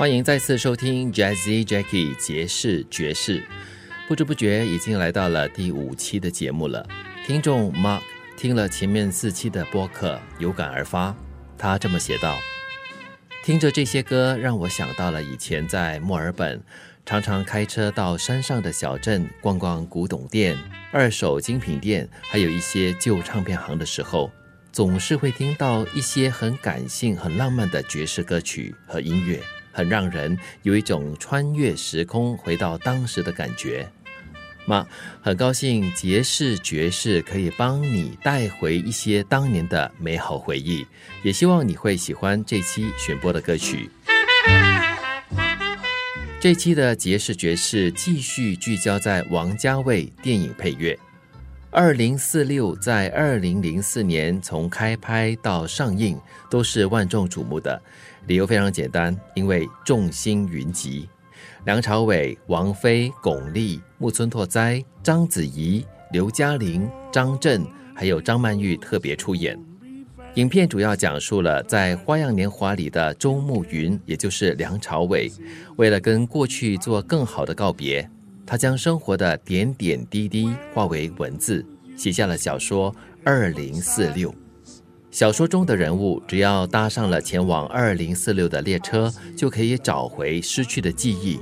欢迎再次收听 Jazzy Jackie 爵士爵士，不知不觉已经来到了第五期的节目了。听众 Mark 听了前面四期的播客，有感而发，他这么写道：“听着这些歌，让我想到了以前在墨尔本，常常开车到山上的小镇逛逛古董店、二手精品店，还有一些旧唱片行的时候，总是会听到一些很感性、很浪漫的爵士歌曲和音乐。”很让人有一种穿越时空回到当时的感觉。妈，很高兴杰士爵士可以帮你带回一些当年的美好回忆，也希望你会喜欢这期选播的歌曲。这期的杰士爵士继续聚焦在王家卫电影配乐。二零四六在二零零四年从开拍到上映都是万众瞩目的。理由非常简单，因为众星云集，梁朝伟、王菲、巩俐、木村拓哉、章子怡、刘嘉玲、张震，还有张曼玉特别出演。影片主要讲述了在《花样年华》里的周慕云，也就是梁朝伟，为了跟过去做更好的告别，他将生活的点点滴滴化为文字，写下了小说《二零四六》。小说中的人物只要搭上了前往二零四六的列车，就可以找回失去的记忆。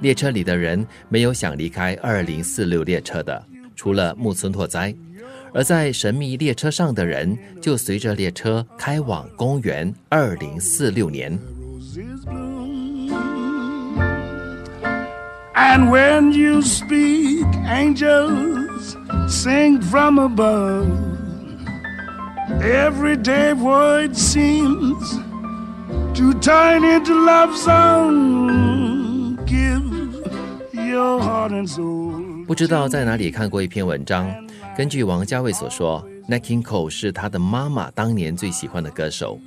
列车里的人没有想离开二零四六列车的，除了木村拓哉。而在神秘列车上的人，就随着列车开往公元二零四六年。And when you speak, angels sing from above. Every day void seems to turn into love song. Give your heart and soul. 不知道在哪里看过一篇文章，根据王家卫所说 n a c k i n Cole 是他的妈妈当年最喜欢的歌手。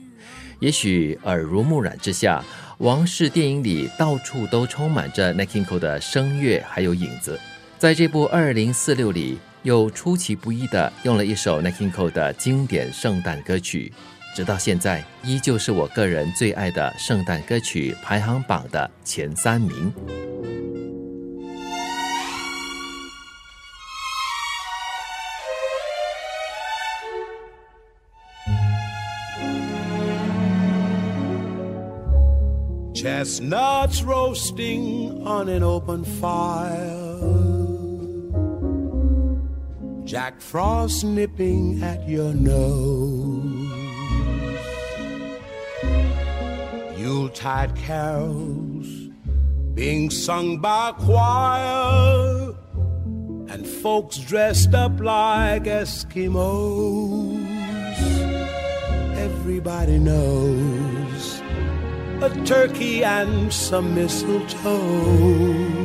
也许耳濡目染之下，王室电影里到处都充满着 n a c k i n Cole 的声乐还有影子。在这部《二零四六》里。又出其不意的用了一首 n i k i Cole 的经典圣诞歌曲，直到现在依旧是我个人最爱的圣诞歌曲排行榜的前三名。Chestnuts roasting on an open fire. Jack Frost nipping at your nose. Yuletide carols being sung by choir, and folks dressed up like Eskimos. Everybody knows a turkey and some mistletoe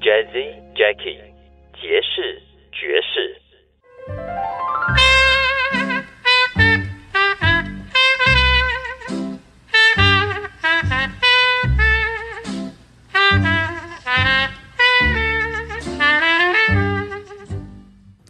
，Jazzy Jackie，爵士爵士。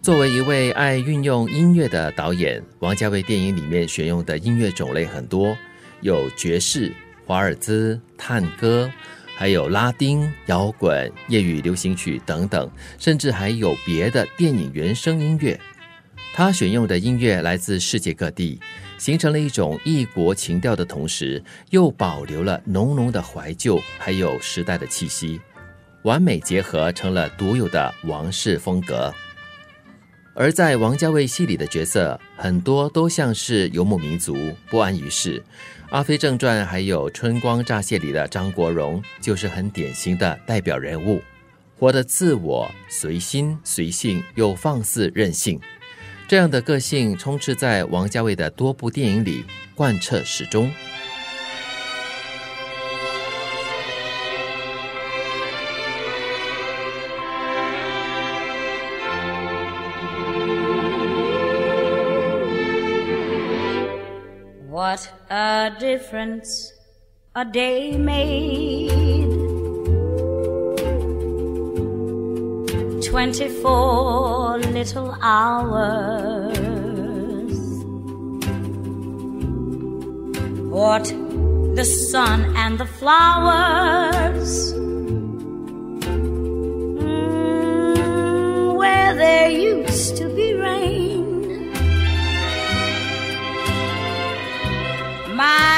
作为一位爱运用音乐的导演，王家卫电影里面选用的音乐种类很多，有爵士、华尔兹、探戈，还有拉丁、摇滚、业余流行曲等等，甚至还有别的电影原声音乐。他选用的音乐来自世界各地，形成了一种异国情调的同时，又保留了浓浓的怀旧，还有时代的气息，完美结合，成了独有的王室风格。而在王家卫戏里的角色，很多都像是游牧民族，不安于世。《阿飞正传》还有《春光乍泄》里的张国荣，就是很典型的代表人物，活得自我、随心、随性又放肆任性。这样的个性充斥在王家卫的多部电影里，贯彻始终。Difference a day made. Twenty-four little hours. What the sun and the flowers. Mm, where there used to be rain. My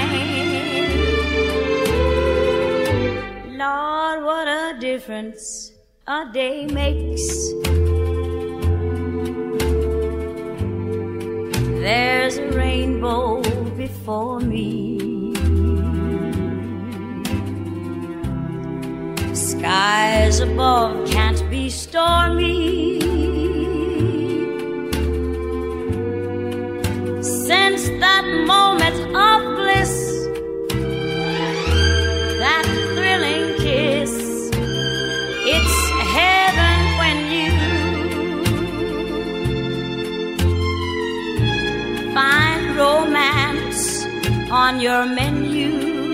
Difference a day makes. There's a rainbow before me. Skies above can't be stormy. on your menu.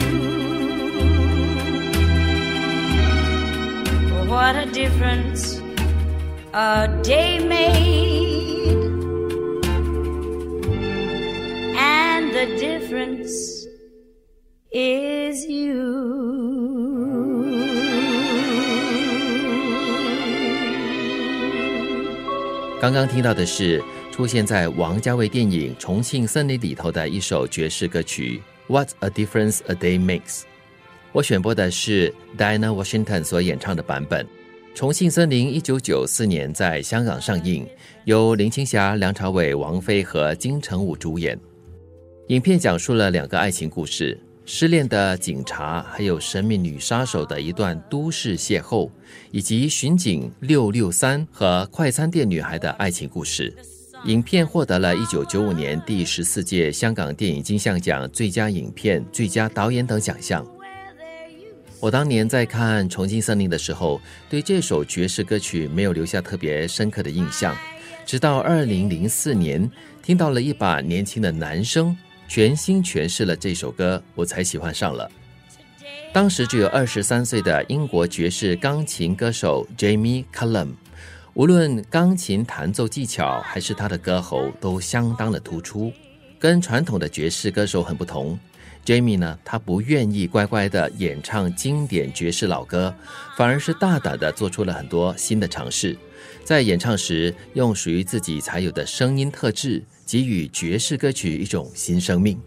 What a difference a day made, and the difference is you. 刚刚听到的是 出现在王家卫电影《重庆森林》里头的一首爵士歌曲《What a Difference a Day Makes》。我选播的是 Diana Washington 所演唱的版本。《重庆森林》一九九四年在香港上映，由林青霞、梁朝伟、王菲和金城武主演。影片讲述了两个爱情故事：失恋的警察，还有神秘女杀手的一段都市邂逅，以及巡警六六三和快餐店女孩的爱情故事。影片获得了一九九五年第十四届香港电影金像奖最佳影片、最佳导演等奖项。我当年在看《重庆森林》的时候，对这首爵士歌曲没有留下特别深刻的印象，直到二零零四年听到了一把年轻的男声全新诠释了这首歌，我才喜欢上了。当时只有二十三岁的英国爵士钢琴歌手 Jamie Cullum。无论钢琴弹奏技巧还是他的歌喉都相当的突出，跟传统的爵士歌手很不同。Jamie 呢，他不愿意乖乖的演唱经典爵士老歌，反而是大胆的做出了很多新的尝试，在演唱时用属于自己才有的声音特质，给予爵士歌曲一种新生命。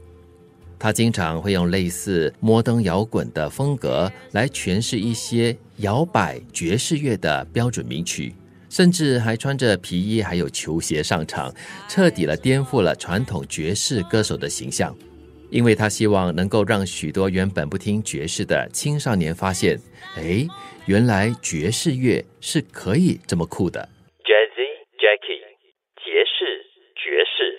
他经常会用类似摩登摇滚的风格来诠释一些摇摆爵士乐的标准名曲。甚至还穿着皮衣，还有球鞋上场，彻底了颠覆了传统爵士歌手的形象。因为他希望能够让许多原本不听爵士的青少年发现，哎，原来爵士乐是可以这么酷的。Jazzy Jackie，爵士爵士。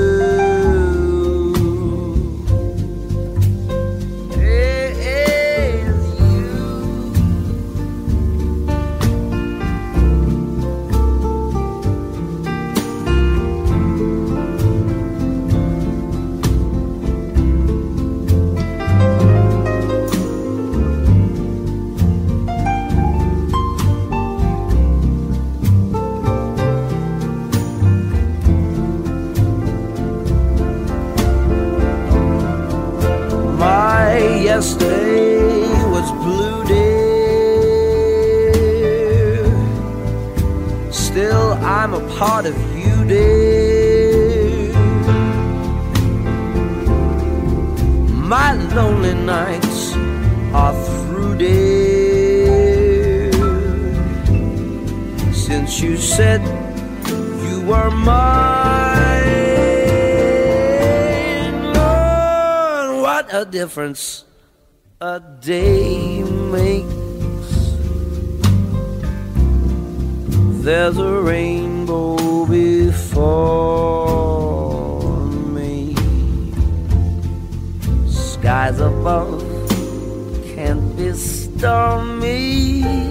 Said you were mine. Lord, what a difference a day makes. There's a rainbow before me. Skies above can't be stormy.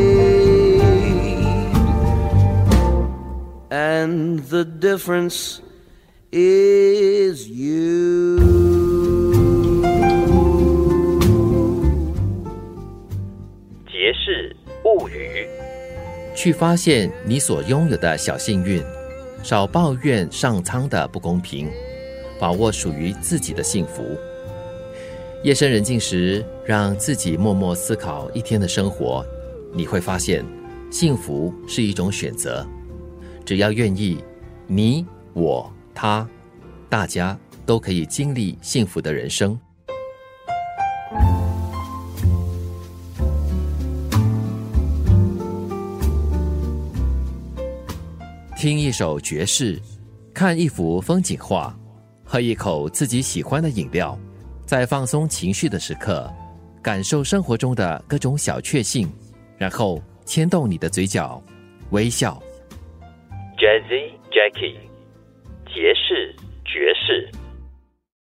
and the difference is you. 杰氏物语。去发现你所拥有的小幸运，少抱怨上苍的不公平，把握属于自己的幸福。夜深人静时，让自己默默思考一天的生活，你会发现，幸福是一种选择。只要愿意，你、我、他，大家都可以经历幸福的人生。听一首爵士，看一幅风景画，喝一口自己喜欢的饮料，在放松情绪的时刻，感受生活中的各种小确幸，然后牵动你的嘴角，微笑。Jackie，爵士爵士。